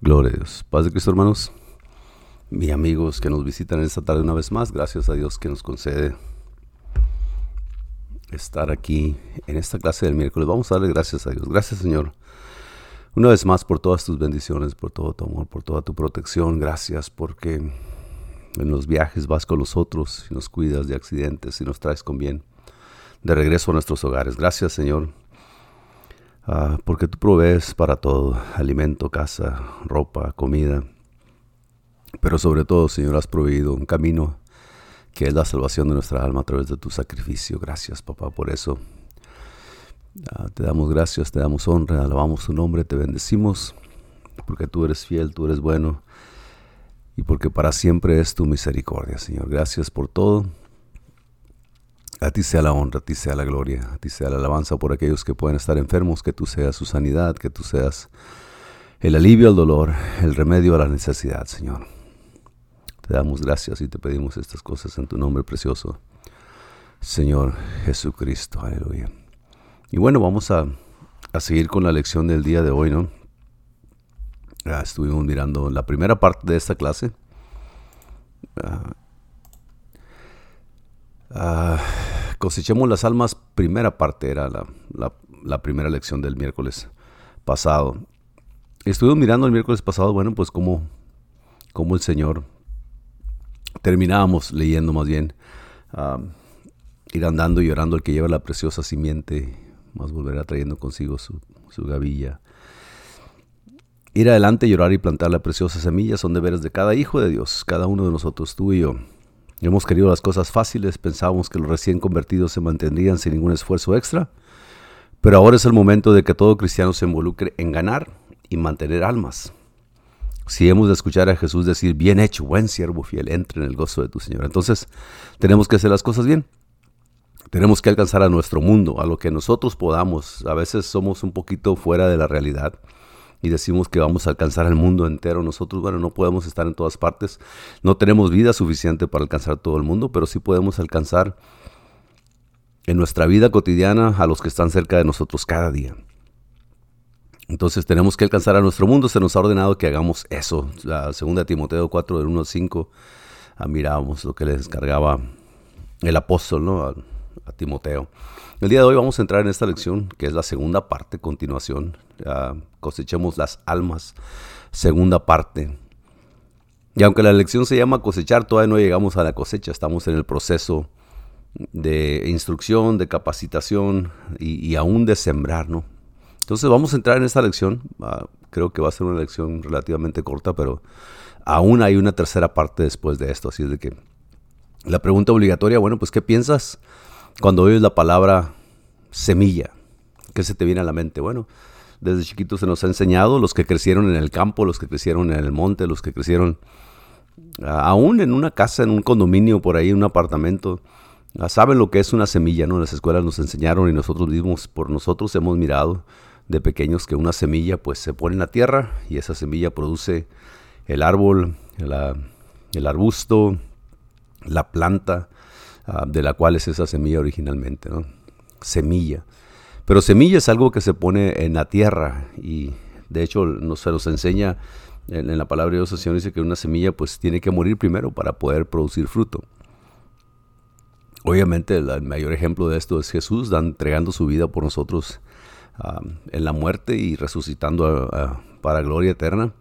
Gloria a Dios. Paz de Cristo, hermanos. Mis amigos que nos visitan esta tarde una vez más, gracias a Dios que nos concede estar aquí en esta clase del miércoles. Vamos a darle gracias a Dios. Gracias, Señor. Una vez más por todas tus bendiciones, por todo tu amor, por toda tu protección. Gracias porque en los viajes vas con nosotros y nos cuidas de accidentes y nos traes con bien de regreso a nuestros hogares. Gracias, Señor Ah, porque tú provees para todo, alimento, casa, ropa, comida. Pero sobre todo, Señor, has proveído un camino que es la salvación de nuestra alma a través de tu sacrificio. Gracias, papá, por eso. Ah, te damos gracias, te damos honra, alabamos tu nombre, te bendecimos, porque tú eres fiel, tú eres bueno, y porque para siempre es tu misericordia, Señor. Gracias por todo. A ti sea la honra, a ti sea la gloria, a ti sea la alabanza por aquellos que pueden estar enfermos, que tú seas su sanidad, que tú seas el alivio al dolor, el remedio a la necesidad, Señor. Te damos gracias y te pedimos estas cosas en tu nombre precioso, Señor Jesucristo. Aleluya. Y bueno, vamos a, seguir con la lección del día de hoy, ¿no? Ya estuvimos mirando la primera parte de esta clase. Ah, ah, Cosechemos las almas, primera parte era la, primera lección del miércoles pasado. Estuvimos mirando el miércoles pasado, bueno, pues cómo, cómo el Señor, terminábamos leyendo más bien, ir andando y llorando el que lleva la preciosa simiente, más volverá trayendo consigo su, su gavilla. Ir adelante, llorar y plantar la preciosa semilla son deberes de cada hijo de Dios, cada uno de nosotros, tú y yo. Hemos querido las cosas fáciles, pensábamos que los recién convertidos se mantendrían sin ningún esfuerzo extra, pero ahora es el momento de que todo cristiano se involucre en ganar y mantener almas. Si hemos de escuchar a Jesús decir, bien hecho, buen siervo fiel, entre en el gozo de tu Señor. Entonces, tenemos que hacer las cosas bien. Tenemos que alcanzar a nuestro mundo, a lo que nosotros podamos. A veces somos un poquito fuera de la realidad y decimos que vamos a alcanzar el mundo entero. Nosotros, bueno, no podemos estar en todas partes, no tenemos vida suficiente para alcanzar todo el mundo, pero sí podemos alcanzar en nuestra vida cotidiana a los que están cerca de nosotros cada día. Entonces tenemos que alcanzar a nuestro mundo, se nos ha ordenado que hagamos eso. La segunda Timoteo 4, del 1 al 5, ah, mirábamos lo que les descargaba el apóstol ¿no? A, Timoteo. El día de hoy vamos a entrar en esta lección, que es la segunda parte, continuación. cosechemos las almas, segunda parte. Y aunque la lección se llama cosechar, todavía no llegamos a la cosecha, estamos en el proceso de instrucción, de capacitación y, aún de sembrar, ¿no? Entonces vamos a entrar en esta lección. Ah, creo que va a ser una lección relativamente corta, pero aún hay una tercera parte después de esto. Así es de que la pregunta obligatoria, bueno, pues ¿qué piensas? Cuando oyes la palabra semilla, ¿qué se te viene a la mente? Bueno, desde chiquitos se nos ha enseñado, los que crecieron en el campo, los que crecieron en el monte, los que crecieron aún en una casa, en un condominio por ahí, en un apartamento, saben lo que es una semilla, ¿no? Las escuelas nos enseñaron y nosotros mismos, por nosotros hemos mirado de pequeños que una semilla pues se pone en la tierra y esa semilla produce el árbol, el arbusto, la planta, Ah, de la cual es esa semilla originalmente. Semilla. Pero semilla es algo que se pone en la tierra y de hecho nos, se nos enseña en, la palabra de Dios, el Señor dice que una semilla pues tiene que morir primero para poder producir fruto. Obviamente el, mayor ejemplo de esto es Jesús, entregando su vida por nosotros ah, en la muerte y resucitando para gloria eterna.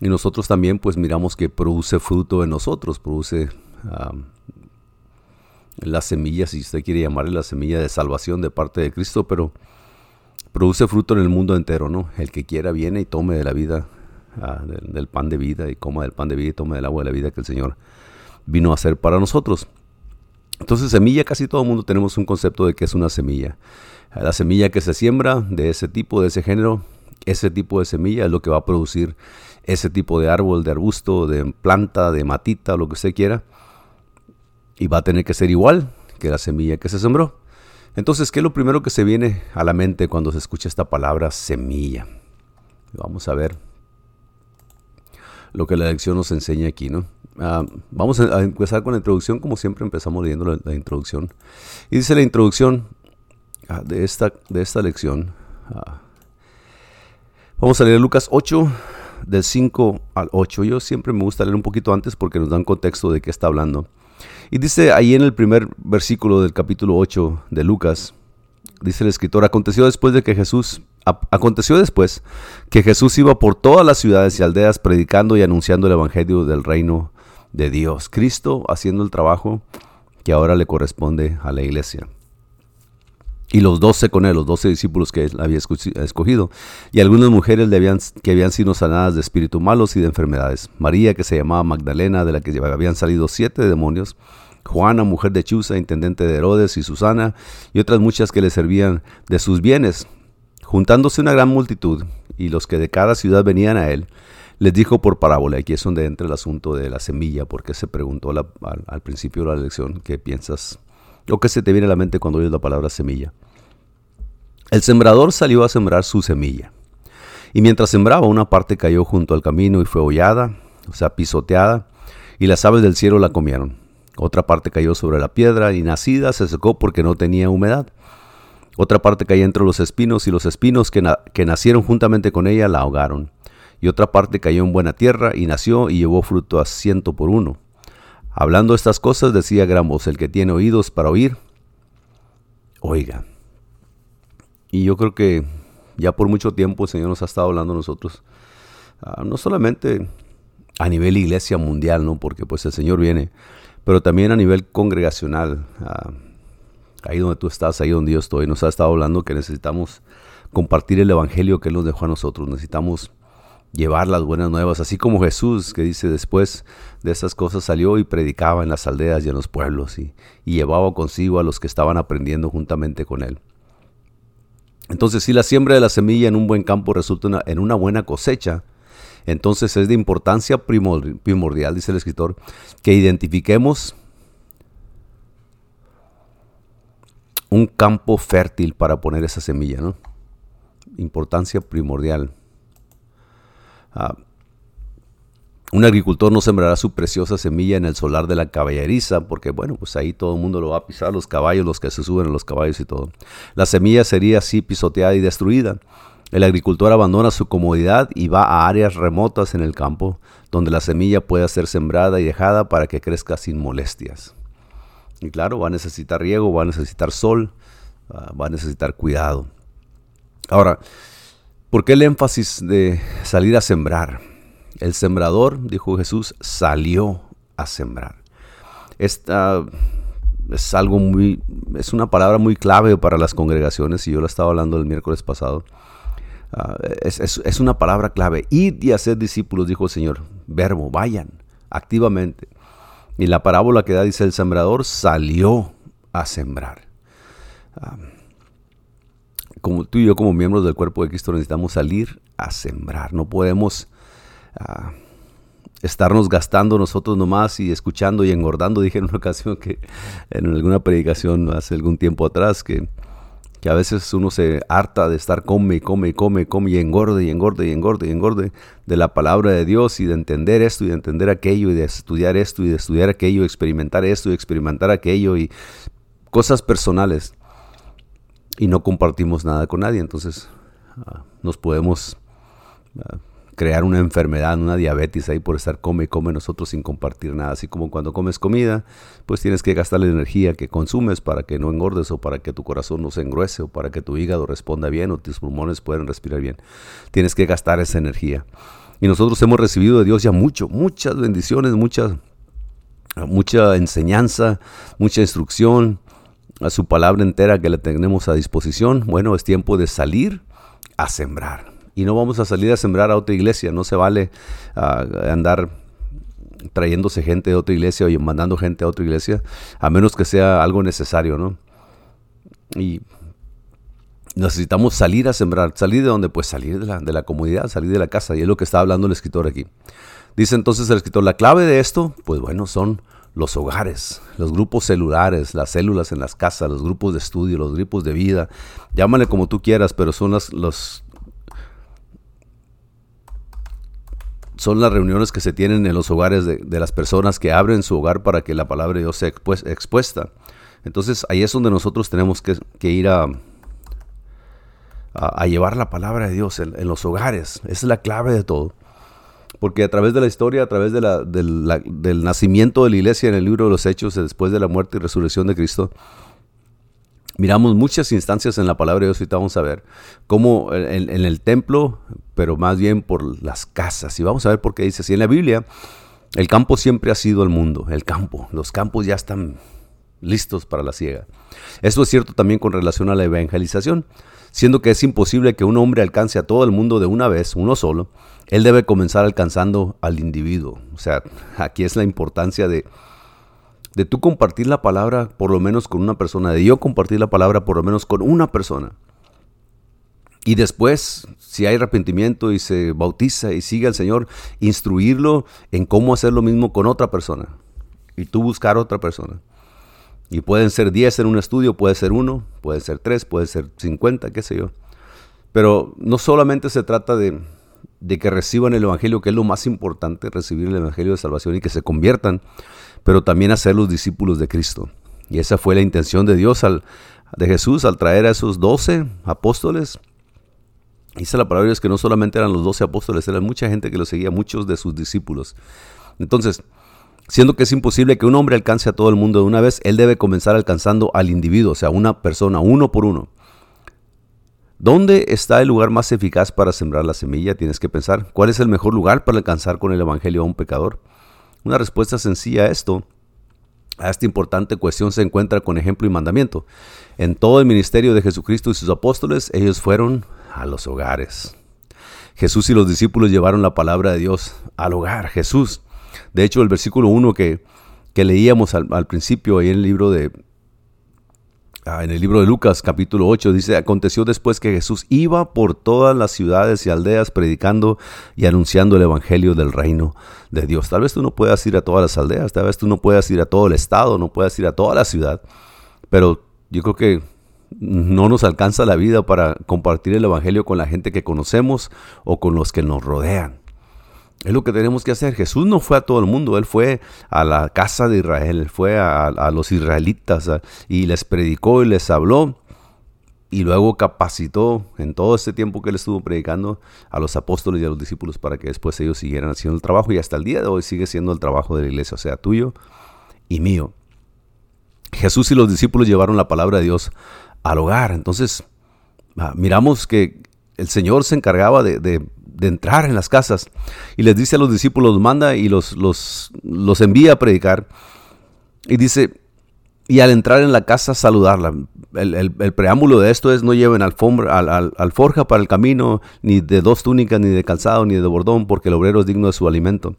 Y nosotros también pues miramos que produce fruto en nosotros, produce ah, la semilla, si usted quiere llamarle la semilla de salvación de parte de Cristo, pero produce fruto en el mundo entero, ¿no? El que quiera viene y tome de la vida, ah, del, pan de vida, y coma del pan de vida y tome del agua de la vida que el Señor vino a hacer para nosotros. Entonces, semilla, casi todo el mundo tenemos un concepto de que es una semilla. La semilla que se siembra de ese tipo, de ese género, ese tipo de semilla es lo que va a producir ese tipo de árbol, de arbusto, de planta, de matita, lo que usted quiera y va a tener que ser igual que la semilla que se sembró. Entonces, ¿qué es lo primero que se viene a la mente cuando se escucha esta palabra semilla? Vamos a ver lo que la lección nos enseña aquí, ¿no? Ah, vamos a, empezar con la introducción, como siempre empezamos leyendo la, introducción. Y dice la introducción ah, de, esta, de esta lección. Ah, vamos a leer Lucas 8, del 5 al 8. Yo siempre me gusta leer un poquito antes porque nos dan contexto de qué está hablando. Y dice ahí en el primer versículo del capítulo 8 de Lucas, dice el escritor, aconteció después de que Jesús, aconteció después que Jesús iba por todas las ciudades y aldeas predicando y anunciando el evangelio del reino de Dios. Cristo haciendo el trabajo que ahora le corresponde a la iglesia y los doce con él, los doce discípulos que él había escogido, y algunas mujeres le habían, que habían sido sanadas de espíritus malos y de enfermedades. María, que se llamaba Magdalena, de la que habían salido siete demonios, Juana, mujer de Chuza, intendente de Herodes, y Susana, y otras muchas que le servían de sus bienes. Juntándose una gran multitud, y los que de cada ciudad venían a él, les dijo por parábola, aquí es donde entra el asunto de la semilla, porque se preguntó al, al principio de la lección, ¿qué piensas? ¿O qué se te viene a la mente cuando oyes la palabra semilla? El sembrador salió a sembrar su semilla. Y mientras sembraba, una parte cayó junto al camino y fue hollada, o sea, pisoteada, y las aves del cielo la comieron. Otra parte cayó sobre la piedra y nacida se secó porque no tenía humedad. Otra parte cayó entre los espinos y los espinos que, que nacieron juntamente con ella la ahogaron. Y otra parte cayó en buena tierra y nació y llevó fruto a ciento por uno. Hablando estas cosas decía gran voz, el que tiene oídos para oír, oiga. Y yo creo que ya por mucho tiempo el Señor nos ha estado hablando a nosotros, ah, no solamente a nivel iglesia mundial, ¿no? porque pues el Señor viene, pero también a nivel congregacional, ah, ahí donde tú estás, ahí donde yo estoy, nos ha estado hablando que necesitamos compartir el Evangelio que Él nos dejó a nosotros, necesitamos llevar las buenas nuevas, así como Jesús, que dice después de esas cosas salió y predicaba en las aldeas y en los pueblos y, llevaba consigo a los que estaban aprendiendo juntamente con Él. Entonces, si la siembra de la semilla en un buen campo resulta en una buena cosecha, entonces es de importancia primordial, dice el escritor, que identifiquemos un campo fértil para poner esa semilla, ¿no? Importancia primordial. Ah, un agricultor no sembrará su preciosa semilla en el solar de la caballeriza, porque bueno, pues ahí todo el mundo lo va a pisar, los caballos, los que se suben a los caballos y todo. La semilla sería así pisoteada y destruida. El agricultor abandona su comodidad y va a áreas remotas en el campo, donde la semilla pueda ser sembrada y dejada para que crezca sin molestias. Y claro, va a necesitar riego, va a necesitar sol, ah, va a necesitar cuidado. Ahora, ¿por qué el énfasis de salir a sembrar? El sembrador, dijo Jesús, salió a sembrar. Esta es algo muy, es una palabra muy clave para las congregaciones y yo la estaba hablando el miércoles pasado. Ah, es, una palabra clave. Id y hacer discípulos, dijo el Señor. Verbo, vayan activamente. Y la parábola que da dice el sembrador salió a sembrar. Ah, como tú y yo como miembros del cuerpo de Cristo necesitamos salir a sembrar. No podemos estarnos gastando nosotros nomás y escuchando y engordando. Dije en una ocasión que en alguna predicación hace algún tiempo atrás que, que a veces uno se harta de estar come y come y come come y engorde y engorde y engorde y engorde de la palabra de Dios y de entender esto y de entender aquello y de estudiar esto y de estudiar aquello, experimentar esto y experimentar aquello y cosas personales y no compartimos nada con nadie. Entonces ah, nos podemos... Ah, crear una enfermedad, una diabetes ahí por estar come y come nosotros sin compartir nada. Así como cuando comes comida, pues tienes que gastar la energía que consumes para que no engordes o para que tu corazón no se engruese o para que tu hígado responda bien o tus pulmones puedan respirar bien. Tienes que gastar esa energía. Y nosotros hemos recibido de Dios ya mucho, muchas bendiciones, mucha, mucha enseñanza, mucha instrucción, a su palabra entera que le tenemos a disposición. Bueno, es tiempo de salir a sembrar y no vamos a salir a sembrar a otra iglesia. No se vale ah, andar trayéndose gente de otra iglesia o mandando gente a otra iglesia, a menos que sea algo necesario, ¿no? Y necesitamos salir a sembrar, salir de donde, pues salir de la, de la comunidad, salir de la casa, y es lo que está hablando el escritor aquí. Dice entonces el escritor, la clave de esto, pues bueno, son los hogares, los grupos celulares, las células en las casas, los grupos de estudio, los grupos de vida, llámale como tú quieras, pero son las, los, son las reuniones que se tienen en los hogares de, las personas que abren su hogar para que la palabra de Dios sea expuesta. Entonces ahí es donde nosotros tenemos que, ir a, a, llevar la palabra de Dios en, los hogares. Esa es la clave de todo. Porque a través de la historia, a través del nacimiento de la iglesia en el libro de los Hechos, después de la muerte y resurrección de Cristo, miramos muchas instancias en la palabra de Dios, ahorita vamos a ver, cómo en, en, el templo, pero más bien por las casas. Y vamos a ver por qué dice así. En la Biblia, el campo siempre ha sido el mundo, el campo. Los campos ya están listos para la siega. Esto es cierto también con relación a la evangelización. Siendo que es imposible que un hombre alcance a todo el mundo de una vez, uno solo, él debe comenzar alcanzando al individuo. O sea, aquí es la importancia de, de tú compartir la palabra por lo menos con una persona, de yo compartir la palabra por lo menos con una persona. Y después, si hay arrepentimiento y se bautiza y sigue al Señor, instruirlo en cómo hacer lo mismo con otra persona. Y tú buscar otra persona. Y pueden ser 10 en un estudio, puede ser uno, puede ser tres, puede ser 50, qué sé yo. Pero no solamente se trata de, de que reciban el Evangelio, que es lo más importante, recibir el Evangelio de salvación y que se conviertan, pero también hacer los discípulos de Cristo. Y esa fue la intención de Dios, al, de Jesús, al traer a esos doce apóstoles. Dice la palabra es que no solamente eran los doce apóstoles, eran mucha gente que lo seguía, muchos de sus discípulos. Entonces, Siendo que es imposible que un hombre alcance a todo el mundo de una vez, él debe comenzar alcanzando al individuo, o sea, una persona, uno por uno. ¿Dónde está el lugar más eficaz para sembrar la semilla? Tienes que pensar. ¿Cuál es el mejor lugar para alcanzar con el Evangelio a un pecador? Una respuesta sencilla a esto, a esta importante cuestión, se encuentra con ejemplo y mandamiento. En todo el ministerio de Jesucristo y sus apóstoles, ellos fueron a los hogares. Jesús y los discípulos llevaron la palabra de Dios al hogar. Jesús de hecho, el versículo 1 que, leíamos al, principio ahí en el libro de, ah, en el libro de Lucas capítulo 8 dice, aconteció después que Jesús iba por todas las ciudades y aldeas predicando y anunciando el Evangelio del reino de Dios. Tal vez tú no puedas ir a todas las aldeas, tal vez tú no puedas ir a todo el estado, no puedas ir a toda la ciudad, pero yo creo que no nos alcanza la vida para compartir el Evangelio con la gente que conocemos o con los que nos rodean. Es lo que tenemos que hacer. Jesús no fue a todo el mundo, Él fue a la casa de Israel, fue a, los israelitas y les predicó y les habló. Y luego capacitó en todo este tiempo que Él estuvo predicando a los apóstoles y a los discípulos para que después ellos siguieran haciendo el trabajo. Y hasta el día de hoy sigue siendo el trabajo de la iglesia, o sea, tuyo y mío. Jesús y los discípulos llevaron la palabra de Dios al hogar. Entonces, ah, miramos que el Señor se encargaba de entrar en las casas. Y les dice a los discípulos, manda y los, los, los envía a predicar. Y dice, y al entrar en la casa saludarla. El, preámbulo de esto es no lleven alfombra, al, alforja para el camino, ni de dos túnicas, ni de calzado, ni de bordón, porque el obrero es digno de su alimento.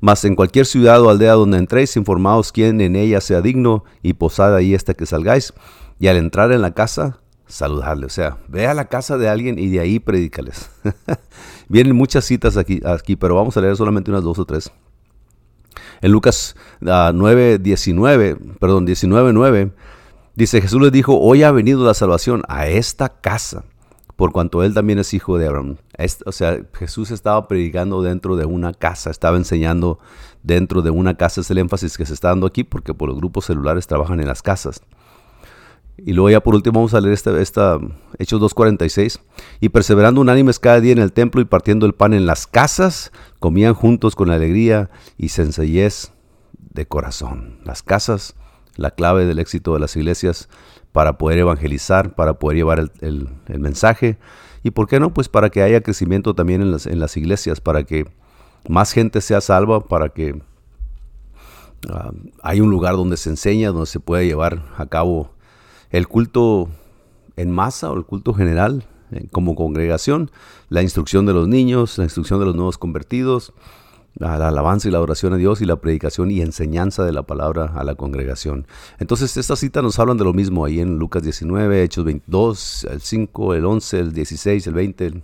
Mas en cualquier ciudad o aldea donde entréis, informaos quién en ella sea digno, y posad ahí hasta que salgáis. Y al entrar en la casa, saludarle. O sea, ve a la casa de alguien y de ahí predícales. Vienen muchas citas aquí, aquí, pero vamos a leer solamente unas dos o tres. En Lucas 9, ah, 19, perdón, 19, 9, dice, Jesús les dijo, hoy ha venido la salvación a esta casa, por cuanto él también es hijo de Abraham. o sea, Jesús estaba predicando dentro de una casa, estaba enseñando dentro de una casa, es el énfasis que se está dando aquí, porque por los grupos celulares trabajan en las casas. Y luego ya por último vamos a leer esta, esta Hechos 2.46. Y perseverando unánimes cada día en el templo y partiendo el pan en las casas, comían juntos con alegría y sencillez de corazón. Las casas, la clave del éxito de las iglesias para poder evangelizar, para poder llevar el, mensaje. Y por qué no, pues para que haya crecimiento también en las, en las iglesias, para que más gente sea salva, para que uh, hay un lugar donde se enseña, donde se puede llevar a cabo el culto en masa o el culto general eh, como congregación, la instrucción de los niños, la instrucción de los nuevos convertidos, la, alabanza y la oración a Dios y la predicación y enseñanza de la palabra a la congregación. Entonces estas citas nos hablan de lo mismo ahí en Lucas 19, Hechos 22, el 5, el 11, el 16, el 20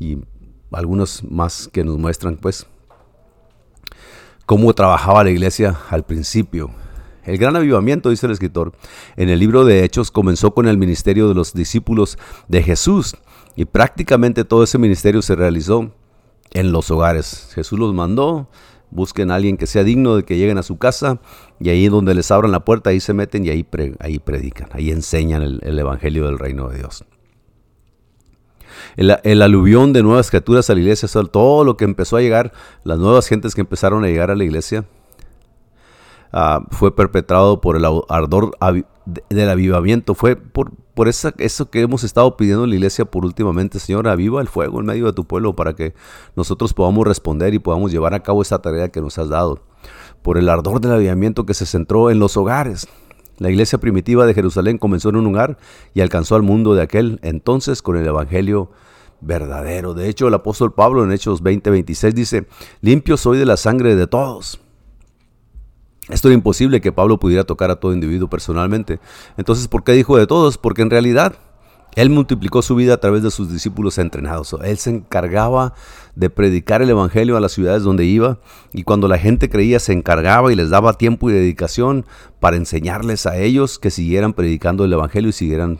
y algunos más que nos muestran pues cómo trabajaba la iglesia al principio el gran avivamiento, dice el escritor, en el libro de Hechos comenzó con el ministerio de los discípulos de Jesús y prácticamente todo ese ministerio se realizó en los hogares. Jesús los mandó, busquen a alguien que sea digno de que lleguen a su casa y ahí donde les abran la puerta, ahí se meten y ahí, ahí predican, ahí enseñan el, el Evangelio del reino de Dios. el, aluvión de nuevas criaturas a la iglesia, todo lo que empezó a llegar, las nuevas gentes que empezaron a llegar a la iglesia, ah, fue perpetrado por el ardor del avivamiento, fue por, por eso que hemos estado pidiendo en la iglesia por últimamente, Señor, aviva el fuego en medio de tu pueblo para que nosotros podamos responder y podamos llevar a cabo esa tarea que nos has dado. Por el ardor del avivamiento que se centró en los hogares. La iglesia primitiva de Jerusalén comenzó en un hogar y alcanzó al mundo de aquel entonces con el evangelio verdadero. De hecho, el apóstol Pablo en Hechos 20:26 dice, limpio soy de la sangre de todos esto era imposible que Pablo pudiera tocar a todo individuo personalmente. Entonces, ¿por qué dijo de todos? Porque en realidad él multiplicó su vida a través de sus discípulos entrenados. Él se encargaba de predicar el Evangelio a las ciudades donde iba y cuando la gente creía se encargaba y les daba tiempo y dedicación para enseñarles a ellos que siguieran predicando el Evangelio y siguieran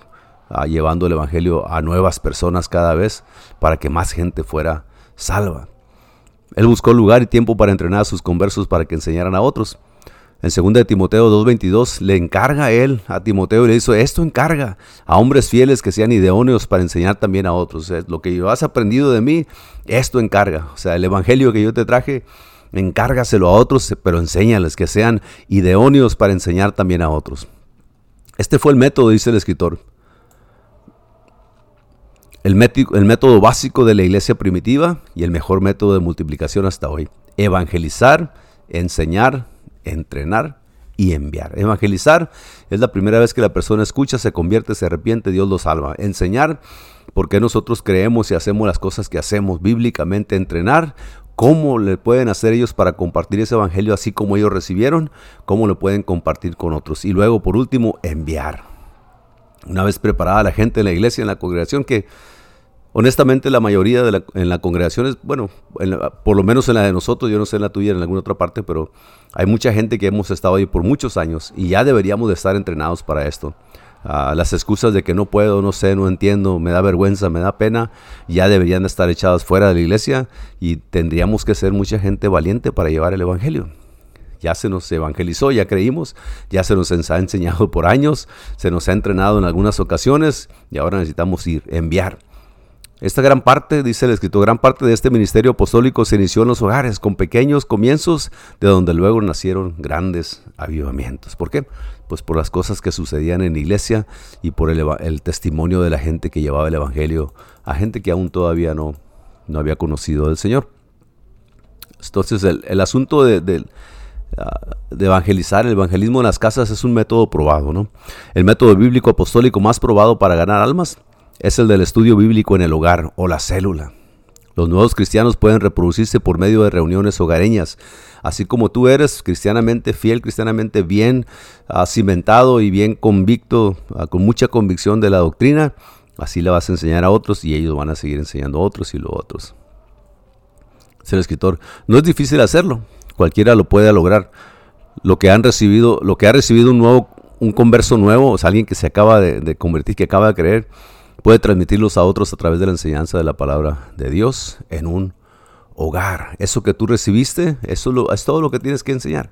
ah, llevando el Evangelio a nuevas personas cada vez para que más gente fuera salva. Él buscó lugar y tiempo para entrenar a sus conversos para que enseñaran a otros. En 2 de Timoteo 2.22 le encarga a él, a Timoteo, y le dice, esto encarga a hombres fieles que sean ideóneos para enseñar también a otros. lo que has aprendido de mí, esto encarga. O sea, el evangelio que yo te traje, encárgaselo a otros, pero enséñales que sean ideóneos para enseñar también a otros. Este fue el método, dice el escritor. El método básico de la iglesia primitiva y el mejor método de multiplicación hasta hoy. Evangelizar, enseñar, entrenar y enviar. Evangelizar es la primera vez que la persona escucha, se convierte, se arrepiente, Dios lo salva. Enseñar, porque nosotros creemos y hacemos las cosas que hacemos bíblicamente. Entrenar, cómo le pueden hacer ellos para compartir ese evangelio así como ellos recibieron, cómo lo pueden compartir con otros. Y luego, por último, enviar. Una vez preparada la gente en la iglesia, en la congregación, que Honestamente, la mayoría de la, en la congregación es, bueno, por lo menos en la de nosotros, yo no sé en la tuya, en alguna otra parte, pero hay mucha gente que hemos estado ahí por muchos años y ya deberíamos de estar entrenados para esto. Ah, las excusas de que no puedo, no sé, no entiendo, me da vergüenza, me da pena, ya deberían de estar echadas fuera de la iglesia y tendríamos que ser mucha gente valiente para llevar el Evangelio ya se nos evangelizó, ya creímos, ya se nos ha enseñado por años, se nos ha entrenado en algunas ocasiones y ahora necesitamos ir, enviar. Esta gran parte, dice el escritor, gran parte de este ministerio apostólico se inició en los hogares, con pequeños comienzos, de donde luego nacieron grandes avivamientos. ¿Por qué? Pues por las cosas que sucedían en la iglesia y por el, testimonio de la gente que llevaba el Evangelio a gente que aún todavía no, no había conocido al Señor. Entonces el, asunto de, ah, de evangelizar, el evangelismo en las casas es un método probado, ¿no? El método bíblico apostólico más probado para ganar almas es el del estudio bíblico en el hogar o la célula. Los nuevos cristianos pueden reproducirse por medio de reuniones hogareñas. Así como tú eres cristianamente fiel, cristianamente bien ah, cimentado y bien convicto, ah, con mucha convicción de la doctrina, así la vas a enseñar a otros y ellos van a seguir enseñando a otros y los otros. Ser escritor, no es difícil hacerlo, cualquiera lo puede lograr. Lo que han recibido, lo que ha recibido un nuevo, un converso nuevo, o sea, alguien que se acaba de convertir, que acaba de creer, puede transmitirlos a otros a través de la enseñanza de la palabra de Dios en un hogar. Eso que tú recibiste, eso es todo lo que tienes que enseñar.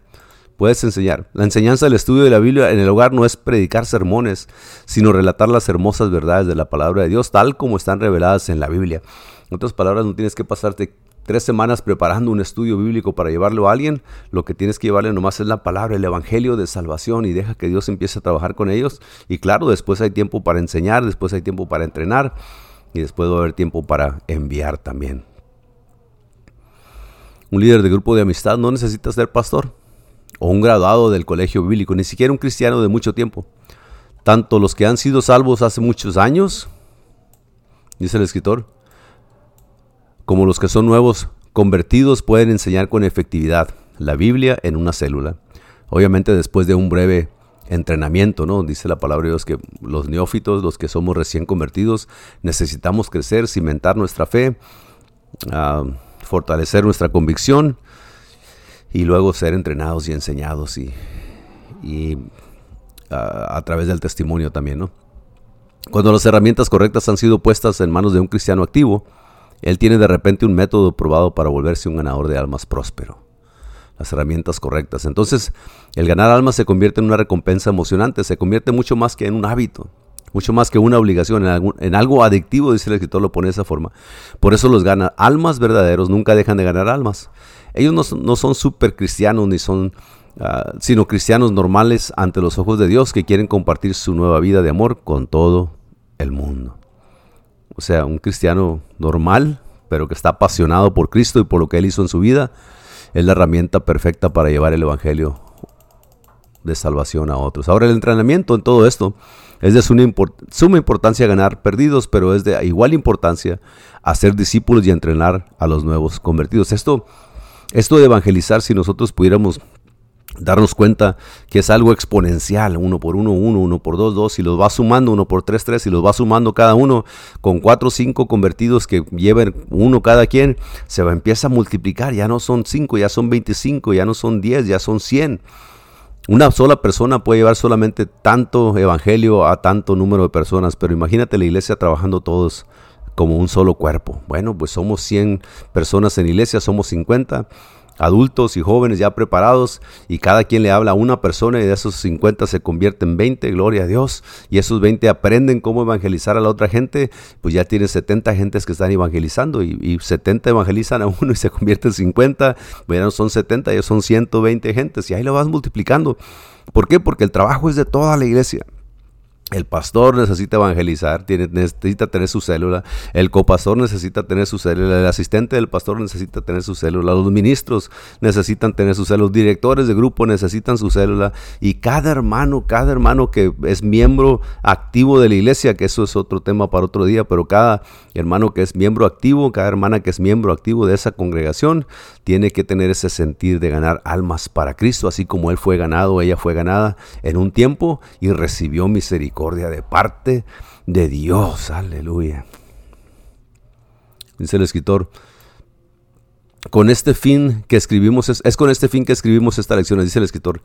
Puedes enseñar. La enseñanza del estudio de la Biblia en el hogar no es predicar sermones, sino relatar las hermosas verdades de la palabra de Dios, tal como están reveladas en la Biblia. En otras palabras, no tienes que pasarte tres semanas preparando un estudio bíblico para llevarlo a alguien, lo que tienes que llevarle nomás es la palabra, el evangelio de salvación y deja que Dios empiece a trabajar con ellos. Y claro, después hay tiempo para enseñar, después hay tiempo para entrenar y después va a haber tiempo para enviar también. Un líder de grupo de amistad no necesita ser pastor o un graduado del colegio bíblico, ni siquiera un cristiano de mucho tiempo. Tanto los que han sido salvos hace muchos años, dice el escritor, como los que son nuevos convertidos pueden enseñar con efectividad la Biblia en una célula. Obviamente después de un breve entrenamiento, ¿no? Dice la palabra de Dios que los neófitos, los que somos recién convertidos, necesitamos crecer, cimentar nuestra fe, ah, fortalecer nuestra convicción y luego ser entrenados y enseñados y, ah, a través del testimonio también, ¿no? Cuando las herramientas correctas han sido puestas en manos de un cristiano activo, él tiene de repente un método probado para volverse un ganador de almas próspero. Las herramientas correctas. Entonces, el ganar almas se convierte en una recompensa emocionante, se convierte mucho más que en un hábito. mucho más que una obligación, en, algo adictivo, dice el escritor, lo pone de esa forma. Por eso los gana. Almas verdaderos nunca dejan de ganar almas. Ellos no, no son super cristianos ni son, ah, sino cristianos normales ante los ojos de Dios que quieren compartir su nueva vida de amor con todo el mundo. O sea, un cristiano normal, pero que está apasionado por Cristo y por lo que Él hizo en su vida, es la herramienta perfecta para llevar el Evangelio de salvación a otros. Ahora el entrenamiento en todo esto es de suma importancia ganar perdidos, pero es de igual importancia hacer discípulos y entrenar a los nuevos convertidos. Esto, esto de evangelizar, si nosotros pudiéramos darnos cuenta que es algo exponencial, uno por uno, uno, uno por dos, dos, y los va sumando, uno por tres, tres, y los va sumando cada uno con cuatro o cinco convertidos que lleven uno cada quien, se va, empieza a multiplicar, ya no son cinco, ya son veinticinco, ya no son diez, ya son cien. Una sola persona puede llevar solamente tanto evangelio a tanto número de personas, pero imagínate la iglesia trabajando todos como un solo cuerpo. Bueno, pues somos 100 personas en iglesia, somos 50 adultos y jóvenes ya preparados y cada quien le habla a una persona y de esos 50 se convierten en 20, gloria a Dios, y esos 20 aprenden cómo evangelizar a la otra gente, pues ya tienes 70 gentes que están evangelizando y, 70 evangelizan a uno y se convierten en 50, bueno, son 70, ya son 120 gentes y ahí lo vas multiplicando. ¿Por qué? Porque el trabajo es de toda la iglesia. El pastor necesita evangelizar, tiene, necesita tener su célula. El copastor necesita tener su célula. El asistente del pastor necesita tener su célula. Los ministros necesitan tener su célula. Los directores de grupo necesitan su célula. Y cada hermano, cada hermano que es miembro activo de la iglesia, que eso es otro tema para otro día, pero cada hermano que es miembro activo, cada hermana que es miembro activo de esa congregación, tiene que tener ese sentir de ganar almas para Cristo, así como Él fue ganado, ella fue ganada en un tiempo y recibió misericordia de parte de Dios. Aleluya. Dice el escritor, con este fin que escribimos, es, con este fin que escribimos esta lección, dice el escritor,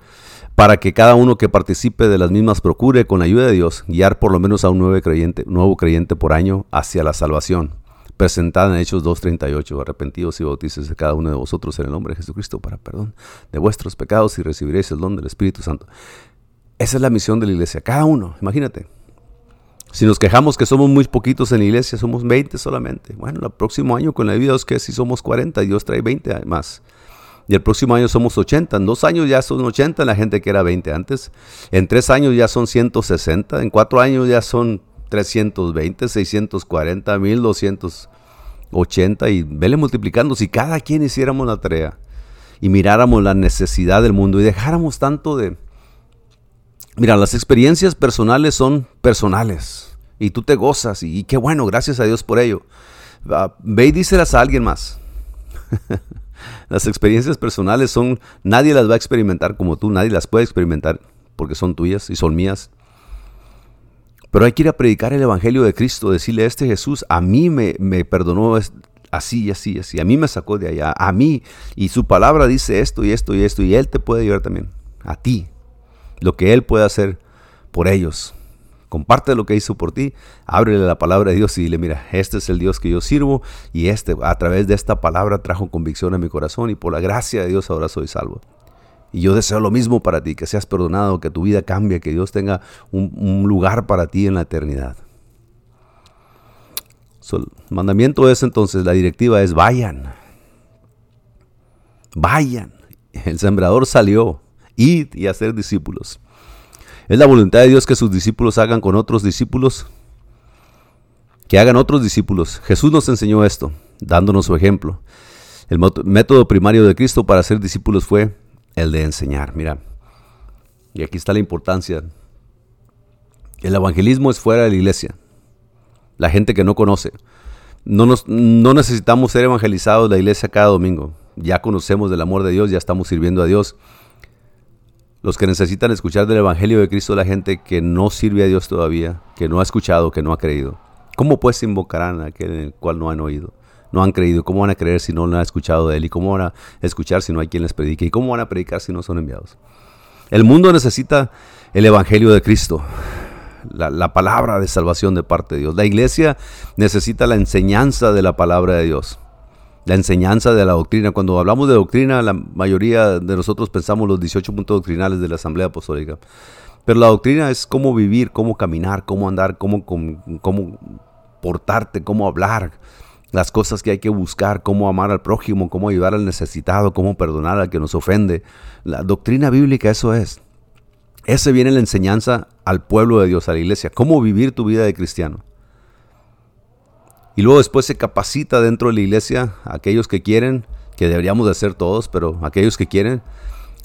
para que cada uno que participe de las mismas procure, con ayuda de Dios, guiar por lo menos a un nuevo creyente, nuevo creyente por año hacia la salvación presentada en Hechos 2.38, arrepentidos y bautices de cada uno de vosotros en el nombre de Jesucristo para perdón de vuestros pecados y recibiréis el don del Espíritu Santo. Esa es la misión de la iglesia, cada uno, imagínate. Si nos quejamos que somos muy poquitos en la iglesia, somos 20 solamente. Bueno, el próximo año con la vida es que si somos 40 y Dios trae 20 más. Y el próximo año somos 80. En dos años ya son 80 la gente que era 20 antes. En tres años ya son 160. En cuatro años ya son 320, 640, 1280 y vele multiplicando. Si cada quien hiciéramos la tarea y miráramos la necesidad del mundo y dejáramos tanto de... Mira, las experiencias personales son personales y tú te gozas y, qué bueno, gracias a Dios por ello. ve y díselas a alguien más. las experiencias personales son, nadie las va a experimentar como tú, nadie las puede experimentar porque son tuyas y son mías. Pero hay que ir a predicar el Evangelio de Cristo, decirle, este Jesús a mí me, me perdonó así y así y así, a mí me sacó de allá, a mí, y su palabra dice esto y esto y esto, y Él te puede ayudar también, a ti, lo que Él puede hacer por ellos. Comparte lo que hizo por ti, ábrele la palabra de Dios y dile, mira, este es el Dios que yo sirvo y este a través de esta palabra trajo convicción a mi corazón y por la gracia de Dios ahora soy salvo. Y yo deseo lo mismo para ti, que seas perdonado, que tu vida cambie, que Dios tenga un, lugar para ti en la eternidad. el mandamiento es entonces, la directiva es vayan. Vayan. El sembrador salió. Id y hacer discípulos. Es la voluntad de Dios que sus discípulos hagan con otros discípulos. Que hagan otros discípulos. Jesús nos enseñó esto, dándonos su ejemplo. El método primario de Cristo para ser discípulos fue el de enseñar. Mira, y aquí está la importancia. El evangelismo es fuera de la iglesia. La gente que no conoce. No, nos, no necesitamos ser evangelizados de la iglesia cada domingo. Ya conocemos del amor de Dios, ya estamos sirviendo a Dios. Los que necesitan escuchar del Evangelio de Cristo, la gente que no sirve a Dios todavía, que no ha escuchado, que no ha creído. ¿Cómo pues invocarán a aquel en el cual no han oído? no han creído. ¿Cómo van a creer si no han escuchado de Él? ¿Y cómo van a escuchar si no hay quien les predique? ¿Y cómo van a predicar si no son enviados? El mundo necesita el Evangelio de Cristo, la, la, palabra de salvación de parte de Dios. La iglesia necesita la enseñanza de la palabra de Dios, la enseñanza de la doctrina. Cuando hablamos de doctrina, la mayoría de nosotros pensamos los 18 puntos doctrinales de la Asamblea Apostólica. Pero la doctrina es cómo vivir, cómo caminar, cómo andar, cómo, cómo, portarte, cómo hablar, las cosas que hay que buscar, cómo amar al prójimo, cómo ayudar al necesitado, cómo perdonar al que nos ofende. La doctrina bíblica eso es. Ese viene la enseñanza al pueblo de Dios, a la iglesia, cómo vivir tu vida de cristiano. Y luego después se capacita dentro de la iglesia a aquellos que quieren, que deberíamos de hacer todos, pero aquellos que quieren,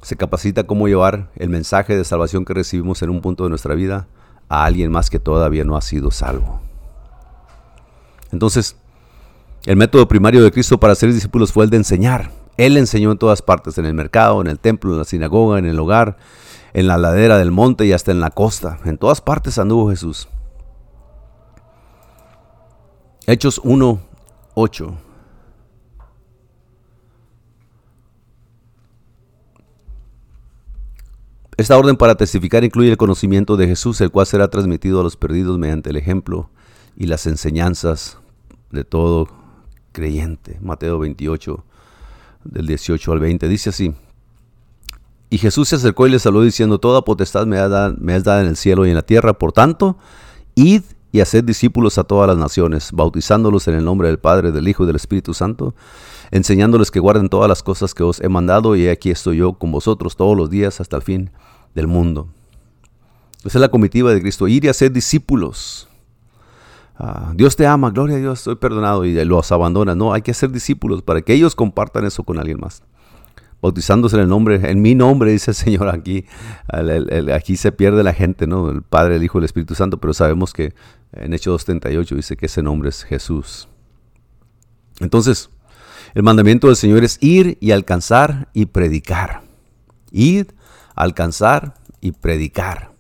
se capacita cómo llevar el mensaje de salvación que recibimos en un punto de nuestra vida a alguien más que todavía no ha sido salvo. Entonces, el método primario de Cristo para ser discípulos fue el de enseñar. Él enseñó en todas partes, en el mercado, en el templo, en la sinagoga, en el hogar, en la ladera del monte y hasta en la costa. En todas partes anduvo Jesús. Hechos 1, 8. Esta orden para testificar incluye el conocimiento de Jesús, el cual será transmitido a los perdidos mediante el ejemplo y las enseñanzas de todo creyente. Mateo 28, del 18 al 20, dice así. Y Jesús se acercó y le saludó diciendo, Toda potestad me, me es dada en el cielo y en la tierra, por tanto, id y haced discípulos a todas las naciones, bautizándolos en el nombre del Padre, del Hijo y del Espíritu Santo, enseñándoles que guarden todas las cosas que os he mandado, y aquí estoy yo con vosotros todos los días hasta el fin del mundo. Esa es la comitiva de Cristo, ir y hacer discípulos. Ah, Dios te ama, gloria a Dios, estoy perdonado y los abandona. No, hay que hacer discípulos para que ellos compartan eso con alguien más bautizándose en el nombre, en mi nombre, dice el Señor aquí. aquí se pierde la gente, ¿no? El Padre, el Hijo, el Espíritu Santo, pero sabemos que en Hechos 2.38 dice que ese nombre es Jesús. Entonces, el mandamiento del Señor es ir y alcanzar y predicar. Ir, alcanzar y predicar.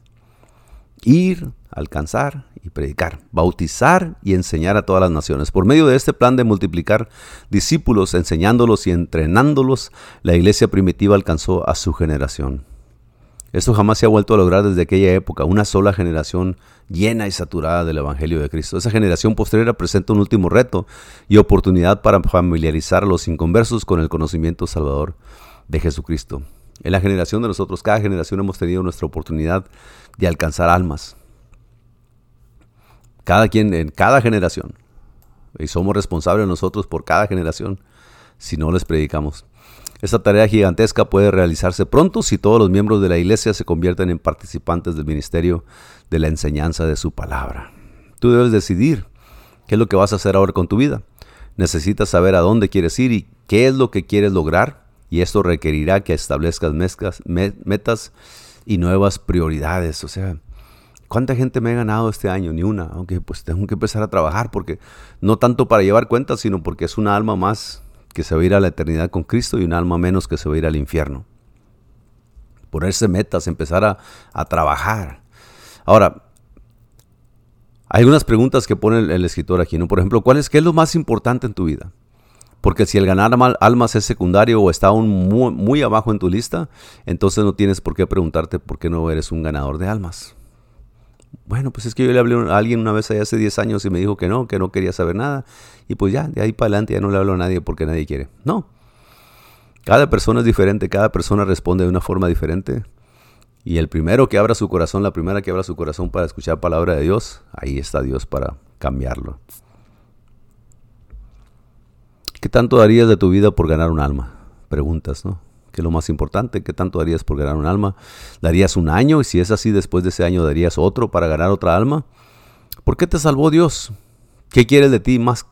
Ir, alcanzar y predicar, bautizar y enseñar a todas las naciones. Por medio de este plan de multiplicar discípulos, enseñándolos y entrenándolos, la iglesia primitiva alcanzó a su generación. Esto jamás se ha vuelto a lograr desde aquella época, una sola generación llena y saturada del Evangelio de Cristo. Esa generación posterior presenta un último reto y oportunidad para familiarizar a los inconversos con el conocimiento salvador de Jesucristo. En la generación de nosotros, cada generación hemos tenido nuestra oportunidad de alcanzar almas, cada quien, en cada generación. Y somos responsables nosotros por cada generación si no les predicamos. Esta tarea gigantesca puede realizarse pronto si todos los miembros de la iglesia se convierten en participantes del ministerio de la enseñanza de su palabra. Tú debes decidir qué es lo que vas a hacer ahora con tu vida. Necesitas saber a dónde quieres ir y qué es lo que quieres lograr y esto requerirá que establezcas metas y nuevas prioridades. O sea, ¿Cuánta gente me he ganado este año? Ni una, aunque pues tengo que empezar a trabajar porque no tanto para llevar cuentas, sino porque es una alma más que se va a ir a la eternidad con Cristo y un alma menos que se va a ir al infierno. Ponerse metas, empezar a, a trabajar. Ahora, hay algunas preguntas que pone el, escritor aquí, ¿no? Por ejemplo, ¿cuál es, ¿qué es lo más importante en tu vida? Porque si el ganar almas es secundario o está aún muy, muy abajo en tu lista, entonces no tienes por qué preguntarte por qué no eres un ganador de almas. Bueno, pues es que yo le hablé a alguien una vez allá hace 10 años y me dijo que no, que no quería saber nada. Y pues ya, de ahí para adelante ya no le hablo a nadie porque nadie quiere. No. Cada persona es diferente, cada persona responde de una forma diferente. Y el primero que abra su corazón, la primera que abra su corazón para escuchar palabra de Dios, ahí está Dios para cambiarlo. ¿Qué tanto darías de tu vida por ganar un alma? Preguntas, ¿no? Que es lo más importante, ¿qué tanto darías por ganar un alma? ¿Darías un año? Y si es así, después de ese año darías otro para ganar otra alma. ¿Por qué te salvó Dios? ¿Qué quieres de ti más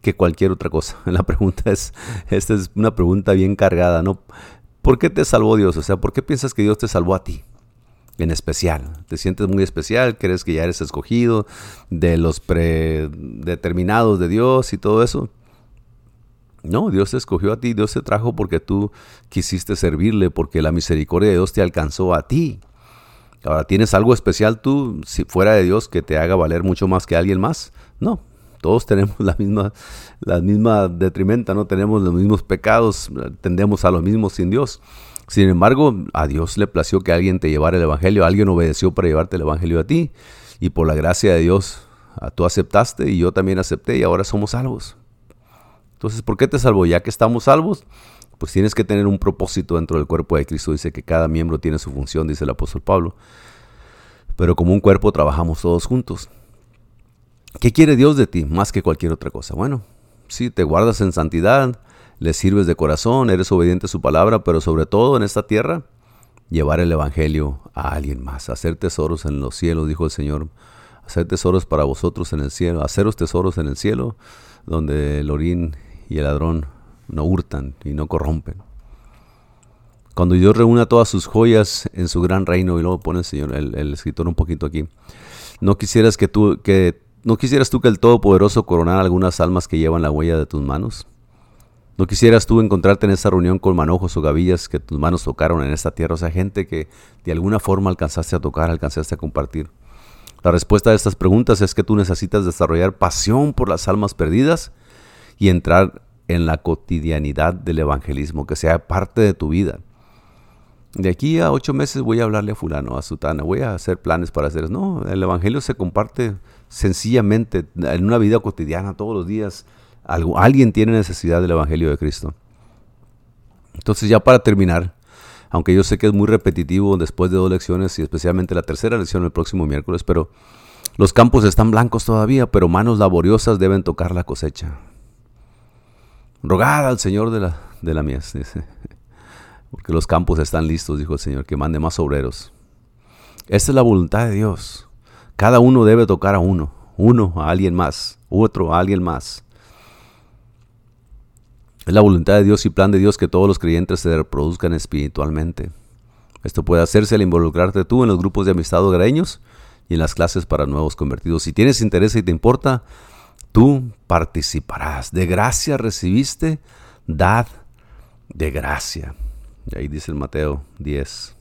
que cualquier otra cosa? La pregunta es, esta es una pregunta bien cargada, ¿no? ¿Por qué te salvó Dios? O sea, ¿por qué piensas que Dios te salvó a ti? En especial, te sientes muy especial, crees que ya eres escogido de los predeterminados de Dios y todo eso. No, Dios te escogió a ti, Dios te trajo porque tú quisiste servirle, porque la misericordia de Dios te alcanzó a ti. Ahora, ¿tienes algo especial tú, si fuera de Dios, que te haga valer mucho más que alguien más? No, todos tenemos la misma, la misma detrimenta, no tenemos los mismos pecados, tendemos a lo mismo sin Dios. Sin embargo, a Dios le plació que alguien te llevara el Evangelio, alguien obedeció para llevarte el Evangelio a ti, y por la gracia de Dios, tú aceptaste y yo también acepté y ahora somos salvos. Entonces, ¿por qué te salvó? Ya que estamos salvos, pues tienes que tener un propósito dentro del cuerpo de Cristo. Dice que cada miembro tiene su función, dice el apóstol Pablo. pero como un cuerpo trabajamos todos juntos. ¿Qué quiere Dios de ti más que cualquier otra cosa? Bueno, si te guardas en santidad, le sirves de corazón, eres obediente a su palabra, pero sobre todo en esta tierra, llevar el Evangelio a alguien más, hacer tesoros en los cielos, dijo el Señor, hacer tesoros para vosotros en el cielo, haceros tesoros en el cielo, donde el orín y el ladrón no hurtan y no corrompen. Cuando Dios reúna todas sus joyas en su gran reino, y luego pone el Señor, el, escritor un poquito aquí, no quisieras que tú, que, no quisieras tú que el Todopoderoso coronara algunas almas que llevan la huella de tus manos. ¿No quisieras tú encontrarte en esa reunión con manojos o gavillas que tus manos tocaron en esta tierra? O sea, gente que de alguna forma alcanzaste a tocar, alcanzaste a compartir. La respuesta a estas preguntas es que tú necesitas desarrollar pasión por las almas perdidas y entrar en la cotidianidad del evangelismo, que sea parte de tu vida. De aquí a ocho meses voy a hablarle a fulano, a sutana, voy a hacer planes para hacer. No, el evangelio se comparte sencillamente en una vida cotidiana, todos los días alguien tiene necesidad del Evangelio de Cristo. Entonces ya para terminar, aunque yo sé que es muy repetitivo después de dos lecciones y especialmente la tercera lección el próximo miércoles, pero los campos están blancos todavía, pero manos laboriosas deben tocar la cosecha. Rogad al Señor de la, de la mies, porque los campos están listos, dijo el Señor, que mande más obreros. Esta es la voluntad de Dios. Cada uno debe tocar a uno, uno a alguien más, otro a alguien más. Es la voluntad de Dios y plan de Dios que todos los creyentes se reproduzcan espiritualmente. Esto puede hacerse al involucrarte tú en los grupos de amistad hogareños y en las clases para nuevos convertidos. Si tienes interés y te importa, tú participarás. De gracia recibiste, dad de gracia. Y ahí dice el Mateo 10.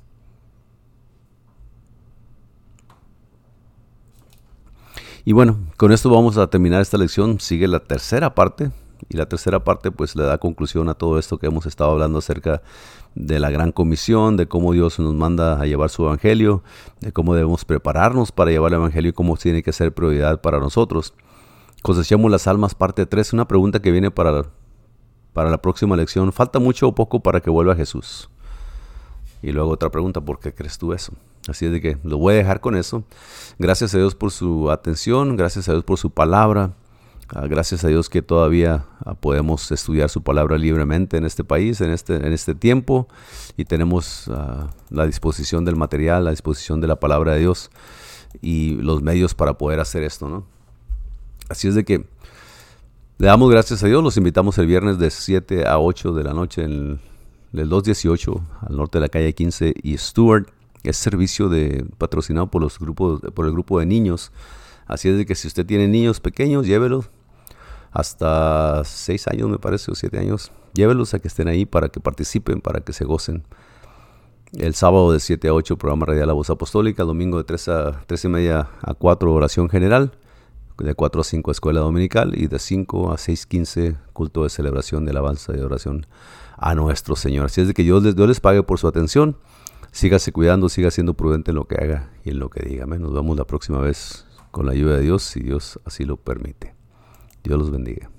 Y bueno, con esto vamos a terminar esta lección. Sigue la tercera parte y la tercera parte pues le da conclusión a todo esto que hemos estado hablando acerca de la gran comisión, de cómo Dios nos manda a llevar su evangelio, de cómo debemos prepararnos para llevar el evangelio y cómo tiene que ser prioridad para nosotros. Cosechamos las almas, parte 3, una pregunta que viene para, para la próxima lección. ¿Falta mucho o poco para que vuelva Jesús? Y luego otra pregunta, ¿por qué crees tú eso? Así es de que lo voy a dejar con eso. Gracias a Dios por su atención, gracias a Dios por su palabra. Ah, gracias a Dios que todavía ah, podemos estudiar su palabra libremente en este país, en este, en este tiempo, y tenemos ah, la disposición del material, la disposición de la palabra de Dios y los medios para poder hacer esto, ¿no? Así es de que le damos gracias a Dios, los invitamos el viernes de 7 a 8 de la noche en el, 218 al norte de la calle 15 y Stewart. Es servicio de patrocinado por los grupos por el grupo de niños. Así es de que si usted tiene niños pequeños, llévelos hasta seis años, me parece, o siete años. Llévelos a que estén ahí para que participen, para que se gocen. El sábado de 7 a 8, programa Radial La Voz Apostólica. Domingo de 3 a 3 y media a 4, oración general. De 4 a 5, escuela dominical. Y de 5 a 6.15, culto de celebración de alabanza y oración a nuestro Señor. Así es de que Dios les, les pague por su atención. Sígase cuidando, siga siendo prudente en lo que haga y en lo que diga. Nos vemos la próxima vez con la ayuda de Dios, si Dios así lo permite. Dios los bendiga.